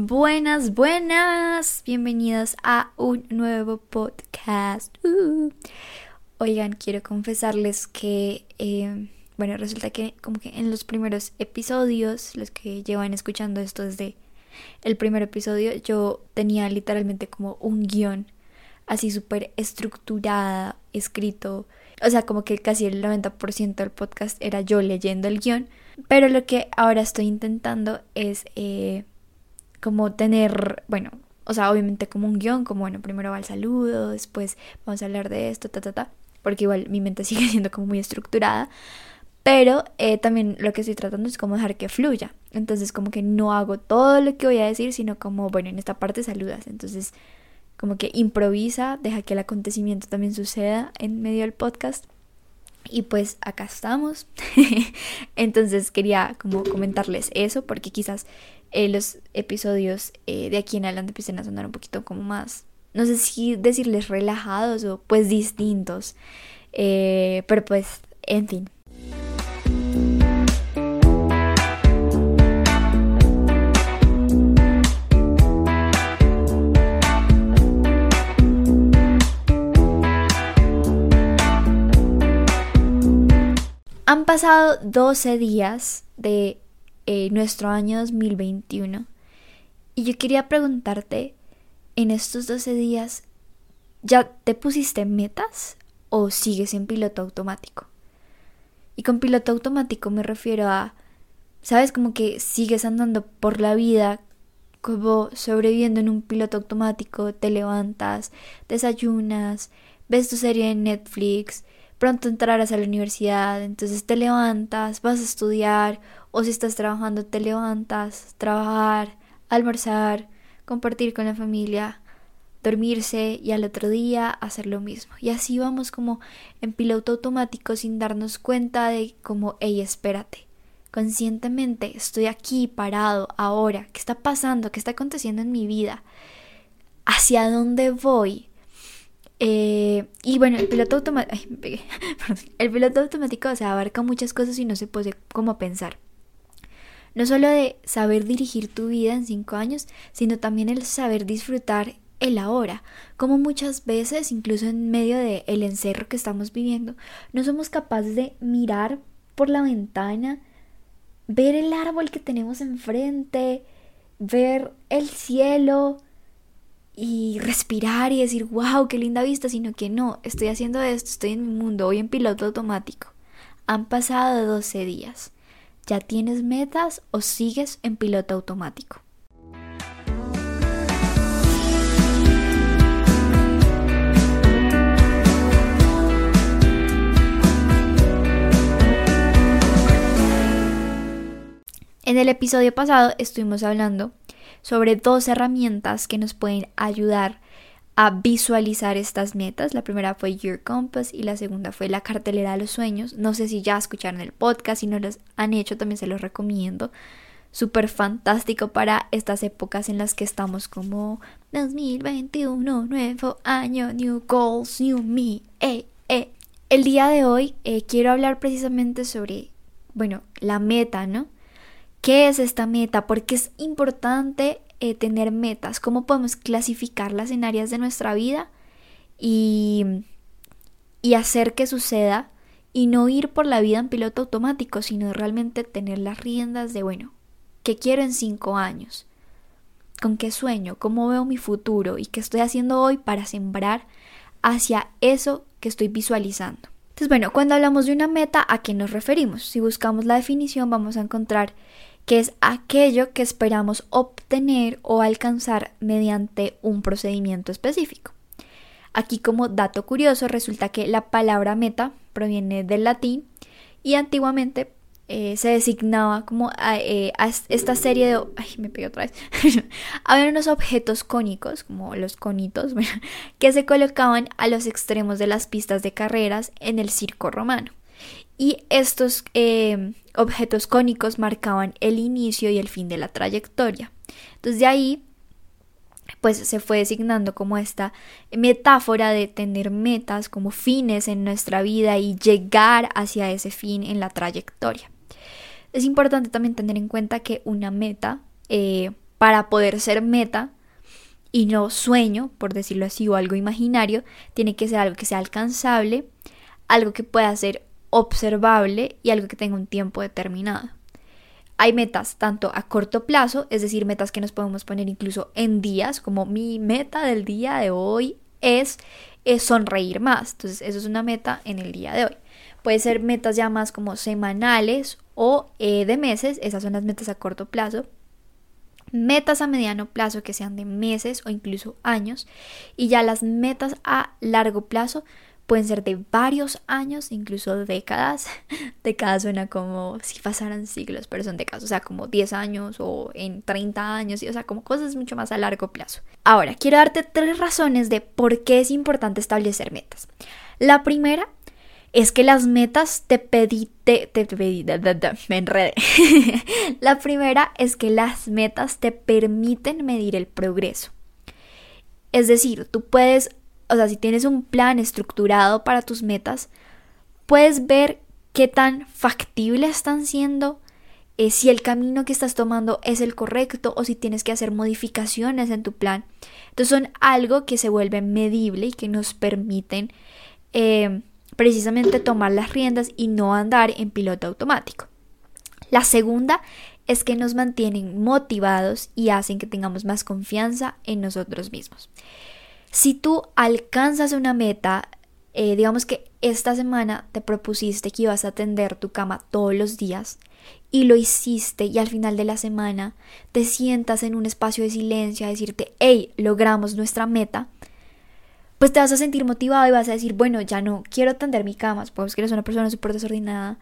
Buenas, buenas, bienvenidos a un nuevo podcast. Uh. Oigan, quiero confesarles que, eh, bueno, resulta que como que en los primeros episodios, los que llevan escuchando esto desde el primer episodio, yo tenía literalmente como un guion así súper estructurada, escrito, o sea, como que casi el 90% del podcast era yo leyendo el guion, pero lo que ahora estoy intentando es... Eh, como tener, bueno, o sea, obviamente como un guion, como bueno, primero va el saludo, después vamos a hablar de esto, ta, ta, ta, porque igual mi mente sigue siendo como muy estructurada, pero eh, también lo que estoy tratando es como dejar que fluya, entonces como que no hago todo lo que voy a decir, sino como, bueno, en esta parte saludas, entonces como que improvisa, deja que el acontecimiento también suceda en medio del podcast. Y pues acá estamos. Entonces quería como comentarles eso porque quizás eh, los episodios eh, de aquí en adelante empiecen a sonar un poquito como más, no sé si decirles relajados o pues distintos, eh, pero pues, en fin. Han pasado 12 días de eh, nuestro año 2021. Y yo quería preguntarte, en estos 12 días, ¿ya te pusiste metas o sigues en piloto automático? Y con piloto automático me refiero a, ¿sabes? Como que sigues andando por la vida como sobreviviendo en un piloto automático, te levantas, desayunas, ves tu serie en Netflix, pronto entrarás a la universidad, entonces te levantas, vas a estudiar, o si estás trabajando te levantas, trabajar, almorzar, compartir con la familia, dormirse y al otro día hacer lo mismo. Y así vamos como en piloto automático sin darnos cuenta de como, hey, espérate. Conscientemente estoy aquí parado ahora. ¿Qué está pasando? ¿Qué está aconteciendo en mi vida? ¿Hacia dónde voy? Eh, y bueno, el piloto automático, el piloto automático se abarca muchas cosas y no se puede como pensar. No solo de saber dirigir tu vida en cinco años, sino también el saber disfrutar el ahora, como muchas veces, incluso en medio del el encerro que estamos viviendo, no somos capaces de mirar por la ventana, ver el árbol que tenemos enfrente, ver el cielo, y respirar y decir, wow, qué linda vista, sino que no, estoy haciendo esto, estoy en mi mundo, voy en piloto automático. Han pasado 12 días. ¿Ya tienes metas o sigues en piloto automático? En el episodio pasado estuvimos hablando sobre dos herramientas que nos pueden ayudar a visualizar estas metas. La primera fue Your Compass y la segunda fue la cartelera de los sueños. No sé si ya escucharon el podcast, si no los han hecho, también se los recomiendo. Súper fantástico para estas épocas en las que estamos como 2021, nuevo año, new goals, new me. Eh, eh. El día de hoy eh, quiero hablar precisamente sobre, bueno, la meta, ¿no? ¿Qué es esta meta? Porque es importante eh, tener metas. ¿Cómo podemos clasificarlas en áreas de nuestra vida? Y, y hacer que suceda y no ir por la vida en piloto automático, sino realmente tener las riendas de, bueno, ¿qué quiero en cinco años? ¿Con qué sueño? ¿Cómo veo mi futuro? ¿Y qué estoy haciendo hoy para sembrar hacia eso que estoy visualizando? Entonces, bueno, cuando hablamos de una meta, ¿a qué nos referimos? Si buscamos la definición, vamos a encontrar que es aquello que esperamos obtener o alcanzar mediante un procedimiento específico. Aquí como dato curioso resulta que la palabra meta proviene del latín y antiguamente eh, se designaba como a, eh, esta serie de... Ay, me pegué otra vez. Había unos objetos cónicos, como los conitos, que se colocaban a los extremos de las pistas de carreras en el circo romano y estos eh, objetos cónicos marcaban el inicio y el fin de la trayectoria. Entonces de ahí pues se fue designando como esta metáfora de tener metas como fines en nuestra vida y llegar hacia ese fin en la trayectoria. Es importante también tener en cuenta que una meta, eh, para poder ser meta y no sueño, por decirlo así, o algo imaginario, tiene que ser algo que sea alcanzable, algo que pueda ser observable y algo que tenga un tiempo determinado. Hay metas tanto a corto plazo, es decir, metas que nos podemos poner incluso en días, como mi meta del día de hoy es, sonreír más. Entonces, eso es una meta en el día de hoy. Puede ser metas ya más como semanales o eh, de meses, esas son las metas a corto plazo metas a mediano plazo que sean de meses o incluso años y ya las metas a largo plazo pueden ser de varios años, incluso décadas. Décadas suena como si pasaran siglos, pero son décadas, o sea, como 10 años o en 30 años, o sea, como cosas mucho más a largo plazo. Ahora, quiero darte tres razones de por qué es importante establecer metas. La primera es que las metas te pedí, la primera es que las metas te permiten medir el progreso. Es decir, tú puedes, o sea, si tienes un plan estructurado para tus metas, puedes ver qué tan factibles están siendo, eh, si el camino que estás tomando es el correcto o si tienes que hacer modificaciones en tu plan. Entonces son algo que se vuelve medible y que nos permiten eh, precisamente tomar las riendas y no andar en piloto automático. La segunda es que nos mantienen motivados y hacen que tengamos más confianza en nosotros mismos. Si tú alcanzas una meta, eh, digamos que esta semana te propusiste que ibas a atender tu cama todos los días y lo hiciste y al final de la semana te sientas en un espacio de silencio a decirte, hey, logramos nuestra meta, pues te vas a sentir motivado y vas a decir, bueno, ya no quiero tender mi cama, pues que eres una persona súper desordenada,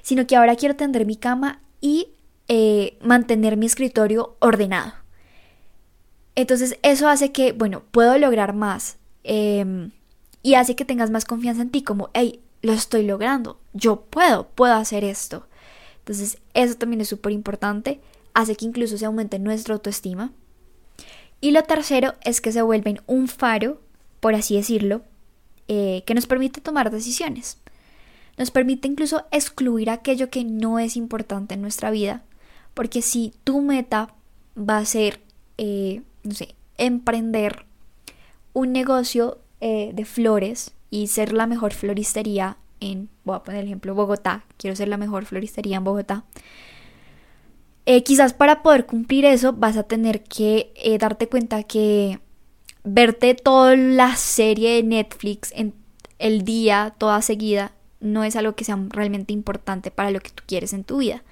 sino que ahora quiero tender mi cama y eh, mantener mi escritorio ordenado. Entonces eso hace que, bueno, puedo lograr más em, y hace que tengas más confianza en ti, como, hey, lo estoy logrando, yo puedo, puedo hacer esto. Entonces eso también es súper importante, hace que incluso se aumente nuestra autoestima. Y lo tercero es que se vuelven un faro por así decirlo, eh, que nos permite tomar decisiones. Nos permite incluso excluir aquello que no es importante en nuestra vida, porque si tu meta va a ser, eh, no sé, emprender un negocio eh, de flores y ser la mejor floristería en, voy a poner el ejemplo, Bogotá, quiero ser la mejor floristería en Bogotá, quizás para poder cumplir eso vas a tener que darte cuenta que verte toda la serie de Netflix en el día, toda seguida, no es algo que sea realmente importante para lo que tú quieres en tu vida.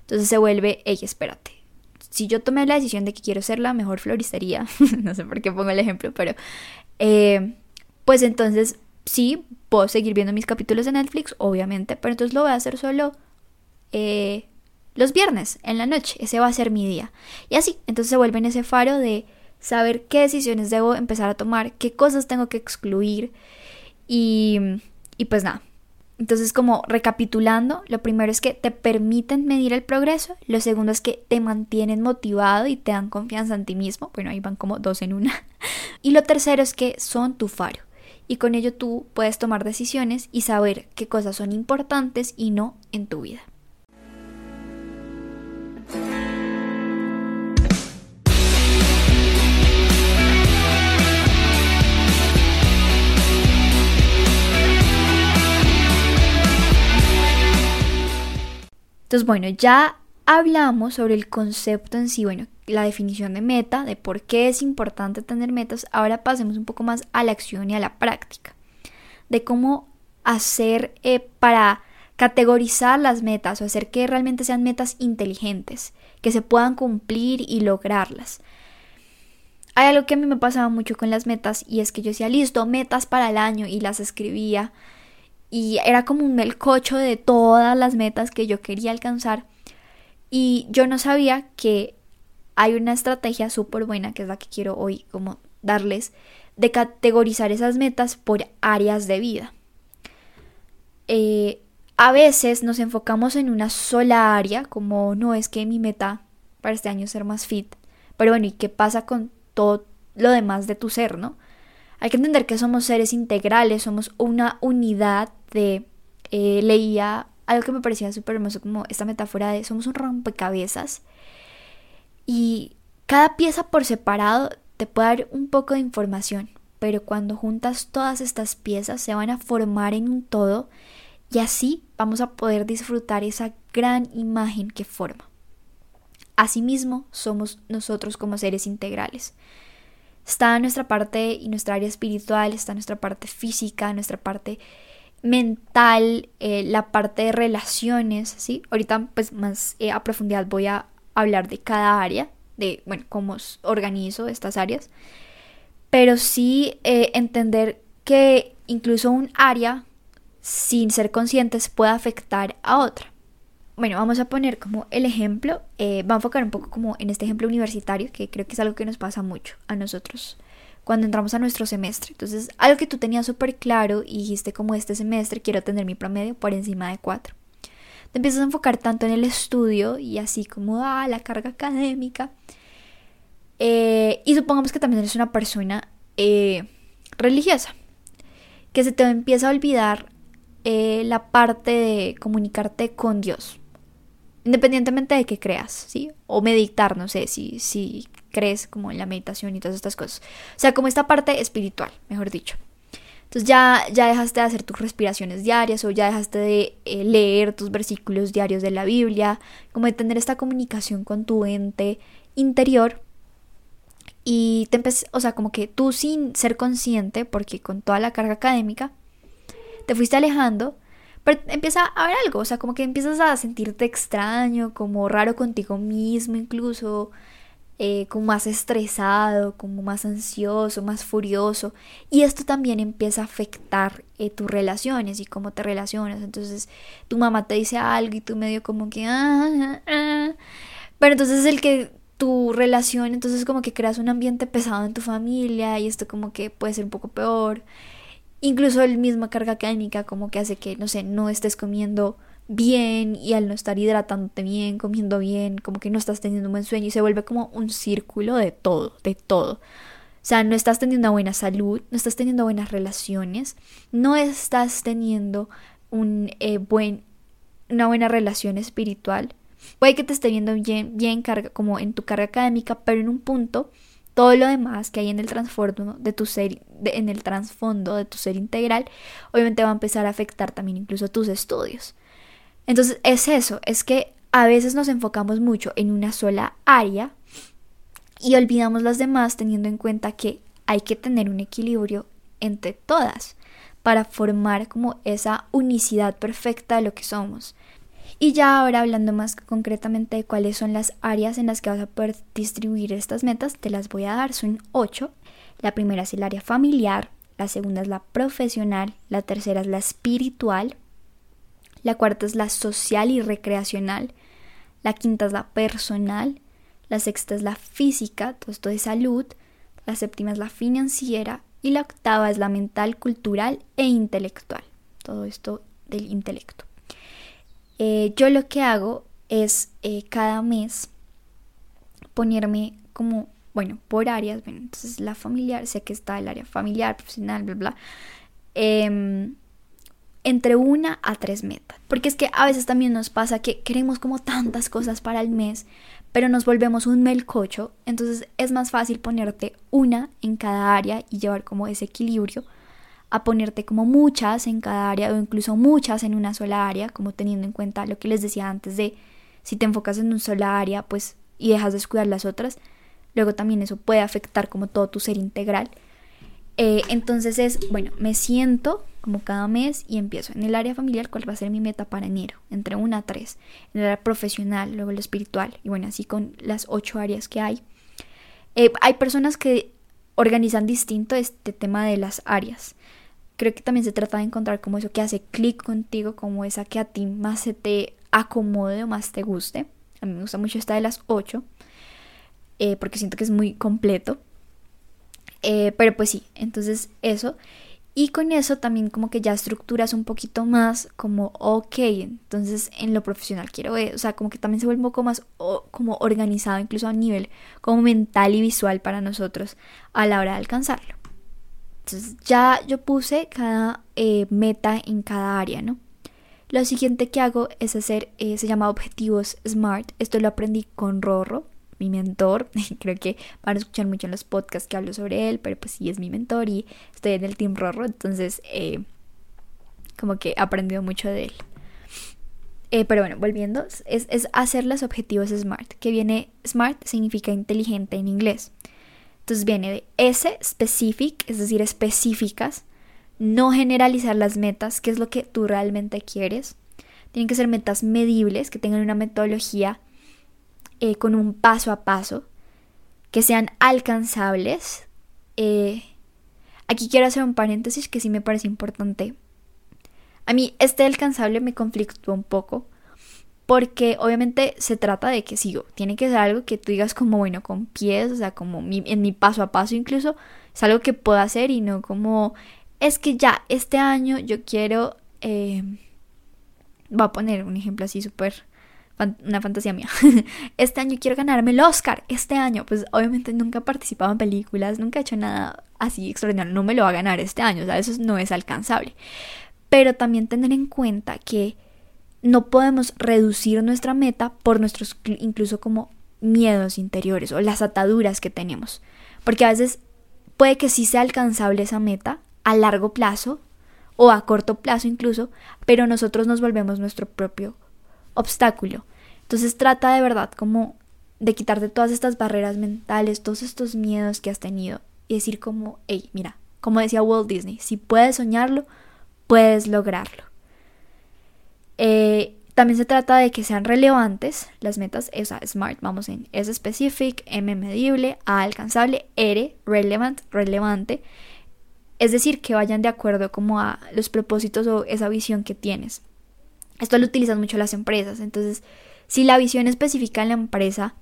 Entonces se vuelve, hey, espérate. Si yo tomé la decisión de que quiero ser la mejor floristería, no sé por qué pongo el ejemplo, pero eh, pues entonces sí, puedo seguir viendo mis capítulos de Netflix, obviamente, pero entonces lo voy a hacer solo eh, los viernes, en la noche. Ese va a ser mi día. Y así, entonces se vuelve en ese faro de saber qué decisiones debo empezar a tomar, qué cosas tengo que excluir y, y pues nada. Entonces, como recapitulando, lo primero es que te permiten medir el progreso, lo segundo es que te mantienen motivado y te dan confianza en ti mismo, bueno, ahí van como dos en una, y lo tercero es que son tu faro, y con ello tú puedes tomar decisiones y saber qué cosas son importantes y no en tu vida. Entonces, bueno, ya hablamos sobre el concepto en sí, bueno, la definición de meta, de por qué es importante tener metas. Ahora pasemos un poco más a la acción y a la práctica, de cómo hacer eh, para categorizar las metas o hacer que realmente sean metas inteligentes, que se puedan cumplir y lograrlas. Hay algo que a mí me pasaba mucho con las metas y es que yo decía, listo, metas para el año y las escribía y era como un melcocho de todas las metas que yo quería alcanzar y yo no sabía que hay una estrategia súper buena que es la que quiero hoy como darles de categorizar esas metas por áreas de vida. Eh, a veces nos enfocamos en una sola área, como no es que mi meta para este año es ser más fit, pero bueno, ¿y qué pasa con todo lo demás de tu ser, no? Hay que entender que somos seres integrales, somos una unidad Eh, leía algo que me parecía súper hermoso, como esta metáfora de somos un rompecabezas y Cada pieza por separado te puede dar un poco de información, pero cuando juntas todas estas piezas se van a formar en un todo y así vamos a poder disfrutar esa gran imagen que forma. Asimismo, somos nosotros como seres integrales. Está nuestra parte y nuestra área espiritual, está nuestra parte física, nuestra parte mental, eh, la parte de relaciones, ¿sí? Ahorita pues más eh, a profundidad voy a hablar de cada área, de, bueno, cómo organizo estas áreas, pero sí eh, entender que incluso un área, sin ser conscientes, puede afectar a otra. Bueno, vamos a poner como el ejemplo, va a enfocar un poco como en este ejemplo universitario, que creo que es algo que nos pasa mucho a nosotros cuando entramos a nuestro semestre. Entonces, algo que tú tenías súper claro y dijiste como este semestre quiero tener mi promedio por encima de 4. Te empiezas a enfocar tanto en el estudio y así como, ah, la carga académica. Eh, y supongamos que también eres una persona eh, religiosa, que se te empieza a olvidar la parte de comunicarte con Dios independientemente de que creas, ¿sí? O meditar, no sé, si, si crees como en la meditación y todas estas cosas. O sea, como esta parte espiritual, mejor dicho. Entonces ya, ya dejaste de hacer tus respiraciones diarias o ya dejaste de eh, leer tus versículos diarios de la Biblia, como de tener esta comunicación con tu ente interior. Y te empecé, o sea, como que tú sin ser consciente, porque con toda la carga académica, te fuiste alejando pero empieza a haber algo, o sea, como que empiezas a sentirte extraño, como raro contigo mismo incluso, eh, como más estresado, como más ansioso, más furioso. Y esto también empieza a afectar eh, tus relaciones y cómo te relacionas. Entonces tu mamá te dice algo y tú medio como que... Ah, ah, ah". Pero entonces el que tu relación, entonces como que creas un ambiente pesado en tu familia y esto como que puede ser un poco peor. Incluso el misma carga académica como que hace que, no sé, no estés comiendo bien y al no estar hidratándote bien, comiendo bien, como que no estás teniendo un buen sueño y se vuelve como un círculo de todo, de todo. O sea, no estás teniendo una buena salud, no estás teniendo buenas relaciones, no estás teniendo un eh, buen, una buena relación espiritual. Puede que te esté viendo bien, bien carga, como en tu carga académica, pero en un punto todo lo demás que hay en el trasfondo de tu ser, en el trasfondo de tu ser integral, obviamente va a empezar a afectar también incluso tus estudios. Entonces es eso, es que a veces nos enfocamos mucho en una sola área y olvidamos las demás teniendo en cuenta que hay que tener un equilibrio entre todas para formar como esa unicidad perfecta de lo que somos. Y ya ahora hablando más concretamente de cuáles son las áreas en las que vas a poder distribuir estas metas, te las voy a dar. Son ocho. La primera es el área familiar, la segunda es la profesional, la tercera es la espiritual, la cuarta es la social y recreacional, la quinta es la personal, la sexta es la física, todo esto de salud, la séptima es la financiera. Y la octava es la mental, cultural e intelectual, todo esto del intelecto. Eh, yo lo que hago es eh, cada mes ponerme como, bueno, por áreas, bueno, entonces la familiar, sé que está el área familiar, profesional, bla, bla, em, entre una a tres metas. Porque es que a veces también nos pasa que queremos como tantas cosas para el mes, pero nos volvemos un melcocho, entonces es más fácil ponerte una en cada área y llevar como ese equilibrio a ponerte como muchas en cada área o incluso muchas en una sola área, como teniendo en cuenta lo que les decía antes de si te enfocas en una sola área, pues y dejas de descuidar las otras, luego también eso puede afectar como todo tu ser integral. Eh, entonces es, bueno, me siento como cada mes y empiezo en el área familiar, cuál va a ser mi meta para enero, entre una a tres, en el área profesional, luego lo espiritual, y bueno, así con las ocho áreas que hay. Eh, hay personas que organizan distinto este tema de las áreas creo que también se trata de encontrar como eso que hace clic contigo, como esa que a ti más se te acomode o más te guste. A mí me gusta mucho esta de las 8, eh, porque siento que es muy completo. Eh, pero pues sí, entonces eso. Y con eso también como que ya estructuras un poquito más como, ok, entonces en lo profesional quiero ver, o sea, como que también se vuelve un poco más como organizado, incluso a nivel como mental y visual para nosotros a la hora de alcanzarlo. Entonces ya yo puse cada eh, meta en cada área, ¿no? Lo siguiente que hago es hacer, eh, se llama objetivos SMART. Esto lo aprendí con Rorro. Mi mentor. Creo que van a escuchar mucho en los podcasts que hablo sobre él, pero pues sí es mi mentor y estoy en el Team Rorro, entonces eh, como que he aprendido mucho de él. Eh, pero bueno, volviendo, es, es hacer los objetivos SMART, que viene, SMART significa inteligente en inglés. Entonces viene de S, specific, es decir, específicas, no generalizar las metas, que es lo que tú realmente quieres. Tienen que ser metas medibles, que tengan una metodología eh, con un paso a paso, que sean alcanzables. Eh, aquí quiero hacer un paréntesis que sí me parece importante a mí este alcanzable me conflictó un poco porque obviamente se trata de que sigo, tiene que ser algo que tú digas como bueno con pies, o sea, como en mi paso a paso incluso, es algo que puedo hacer y no como es que ya este año yo quiero, eh, voy a poner un ejemplo así súper, una fantasía mía, este año quiero ganarme el Oscar, este año, pues obviamente nunca he participado en películas, nunca he hecho nada así extraordinario, no me lo va a ganar este año, o sea, eso no es alcanzable pero también tener en cuenta que no podemos reducir nuestra meta por nuestros incluso como miedos interiores o las ataduras que tenemos. Porque a veces puede que sí sea alcanzable esa meta a largo plazo o a corto plazo incluso, pero nosotros nos volvemos nuestro propio obstáculo. Entonces trata de verdad como de quitarte todas estas barreras mentales, todos estos miedos que has tenido y decir como, hey, mira, como decía Walt Disney, si puedes soñarlo, puedes lograrlo. Eh, también se trata de que sean relevantes las metas, o sea, SMART, vamos en S specific, M medible, A alcanzable, R relevant, relevante. Es decir, que vayan de acuerdo como a los propósitos o esa visión que tienes. Esto lo utilizan mucho las empresas. Entonces, si la visión específica en la empresa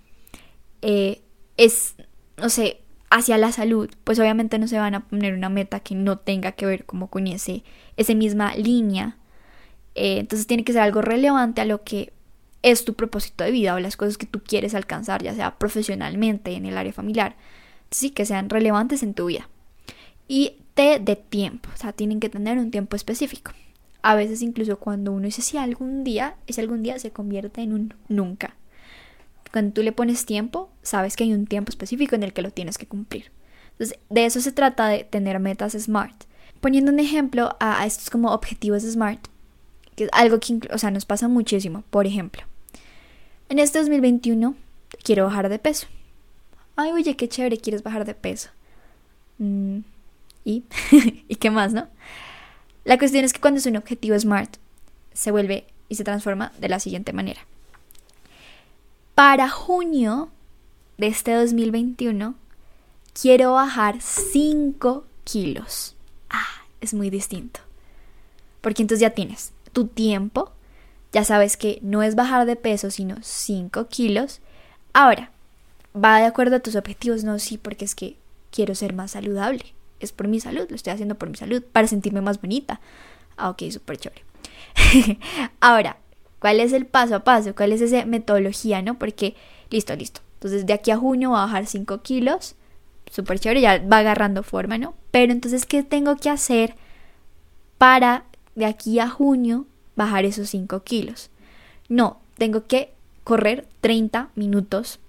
eh, es, no sé, hacia la salud, pues obviamente no se van a poner una meta que no tenga que ver como con ese, esa misma línea. Eh, entonces tiene que ser algo relevante a lo que es tu propósito de vida o las cosas que tú quieres alcanzar, ya sea profesionalmente, en el área familiar. sí, que sean relevantes en tu vida. Y T de tiempo, o sea, tienen que tener un tiempo específico. A veces incluso cuando uno dice si algún día, ese algún día se convierte en un nunca. Cuando tú le pones tiempo, sabes que hay un tiempo específico en el que lo tienes que cumplir. Entonces, de eso se trata de tener metas SMART. Poniendo un ejemplo a, estos como objetivos SMART, que es algo que o sea, nos pasa muchísimo. Por ejemplo, en este 2021 quiero bajar de peso. Ay, oye, qué chévere, quieres bajar de peso. Mm, ¿Y? ¿Y qué más, no? La cuestión es que cuando es un objetivo SMART, se vuelve y se transforma de la siguiente manera. Para junio de este 2021 quiero bajar 5 kilos. Ah, es muy distinto. Porque entonces ya tienes tu tiempo, ya sabes que no es bajar de peso, sino 5 kilos. Ahora, va de acuerdo a tus objetivos, no, sí, porque es que quiero ser más saludable. Es por mi salud, lo estoy haciendo por mi salud, para sentirme más bonita. Ah, ok, súper chévere. Ahora, ¿Cuál es el paso a paso? ¿Cuál es esa metodología, no? Porque, listo, listo. Entonces, de aquí a junio va a bajar 5 kilos. Súper chévere, ya va agarrando forma, ¿no? Pero entonces, ¿qué tengo que hacer para de aquí a junio bajar esos 5 kilos? No, tengo que correr 30 minutos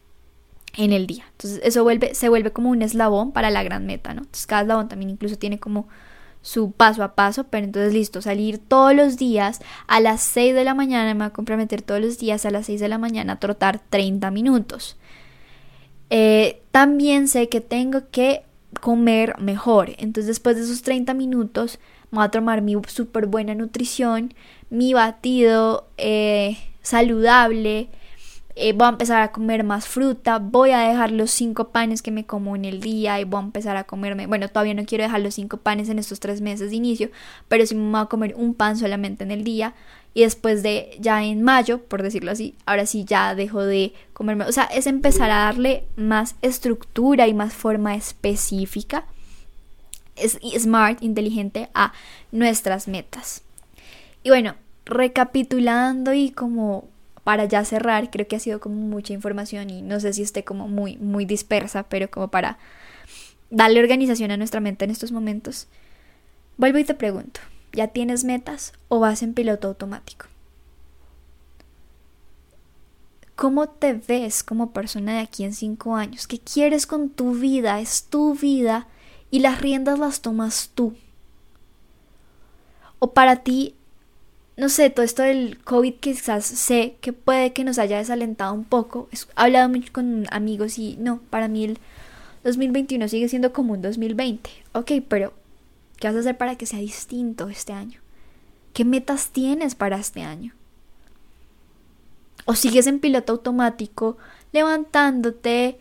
en el día. Entonces, eso se vuelve como un eslabón para la gran meta, ¿no? Entonces, cada eslabón también incluso tiene como su paso a paso, pero entonces listo, salir todos los días a las 6 de la mañana, me voy a comprometer todos los días a las 6 de la mañana a trotar 30 minutos. Eh, también sé que tengo que comer mejor, entonces después de esos 30 minutos me voy a tomar mi súper buena nutrición, mi batido eh, saludable, eh, voy a empezar a comer más fruta, voy a dejar los cinco panes que me como en el día y voy a empezar a comerme, bueno, todavía no quiero dejar los cinco panes en estos tres meses de inicio, pero sí me voy a comer un pan solamente en el día y después de ya en mayo, por decirlo así, ahora sí ya dejo de comerme, o sea, es empezar a darle más estructura y más forma específica, es smart, inteligente a nuestras metas. Y bueno, recapitulando y como para ya cerrar, creo que ha sido como mucha información y no sé si esté como muy, muy dispersa, pero como para darle organización a nuestra mente en estos momentos. Vuelvo y te pregunto, ¿ya tienes metas o vas en piloto automático? ¿Cómo te ves como persona de aquí en cinco años? ¿Qué quieres con tu vida? Es tu vida y las riendas las tomas tú. O para ti, no sé, todo esto del COVID quizás sé que puede que nos haya desalentado un poco. He hablado mucho con amigos y no, para mí el 2021 sigue siendo como un 2020. Ok, pero ¿qué vas a hacer para que sea distinto este año? ¿Qué metas tienes para este año? O sigues en piloto automático, levantándote,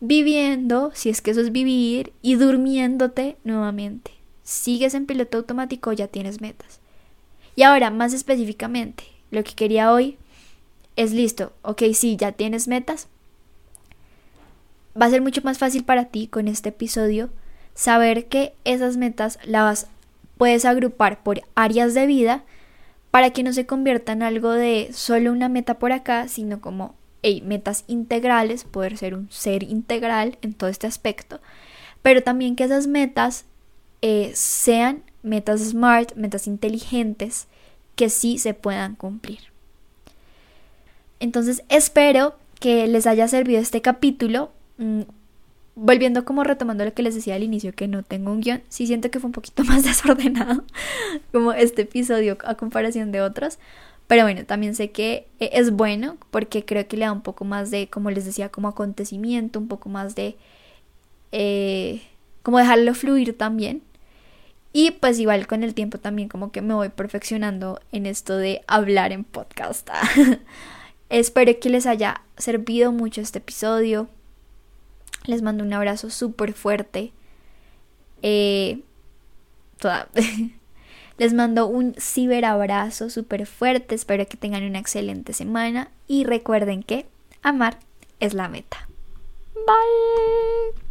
viviendo, si es que eso es vivir, y durmiéndote nuevamente. Sigues en piloto automático, ya tienes metas. Y ahora, más específicamente, lo que quería hoy es listo. Ok, sí, ya tienes metas. Va a ser mucho más fácil para ti con este episodio saber que esas metas las puedes agrupar por áreas de vida para que no se convierta en algo de solo una meta por acá, sino como metas integrales, poder ser un ser integral en todo este aspecto, pero también que esas metas eh, sean metas smart, metas inteligentes, que sí se puedan cumplir. Entonces espero que les haya servido este capítulo. Mm, volviendo como retomando lo que les decía al inicio, que no tengo un guion, sí siento que fue un poquito más desordenado como este episodio a comparación de otros. Pero bueno, también sé que e, es bueno porque creo que le da un poco más de, como les decía, como acontecimiento, un poco más de... Eh, como dejarlo fluir también. Y pues igual con el tiempo también como que me voy perfeccionando en esto de hablar en podcast. Espero que les haya servido mucho este episodio. Les mando un abrazo súper fuerte. Eh, Les mando un ciberabrazo súper fuerte. Espero que tengan una excelente semana. Y recuerden que amar es la meta. Bye.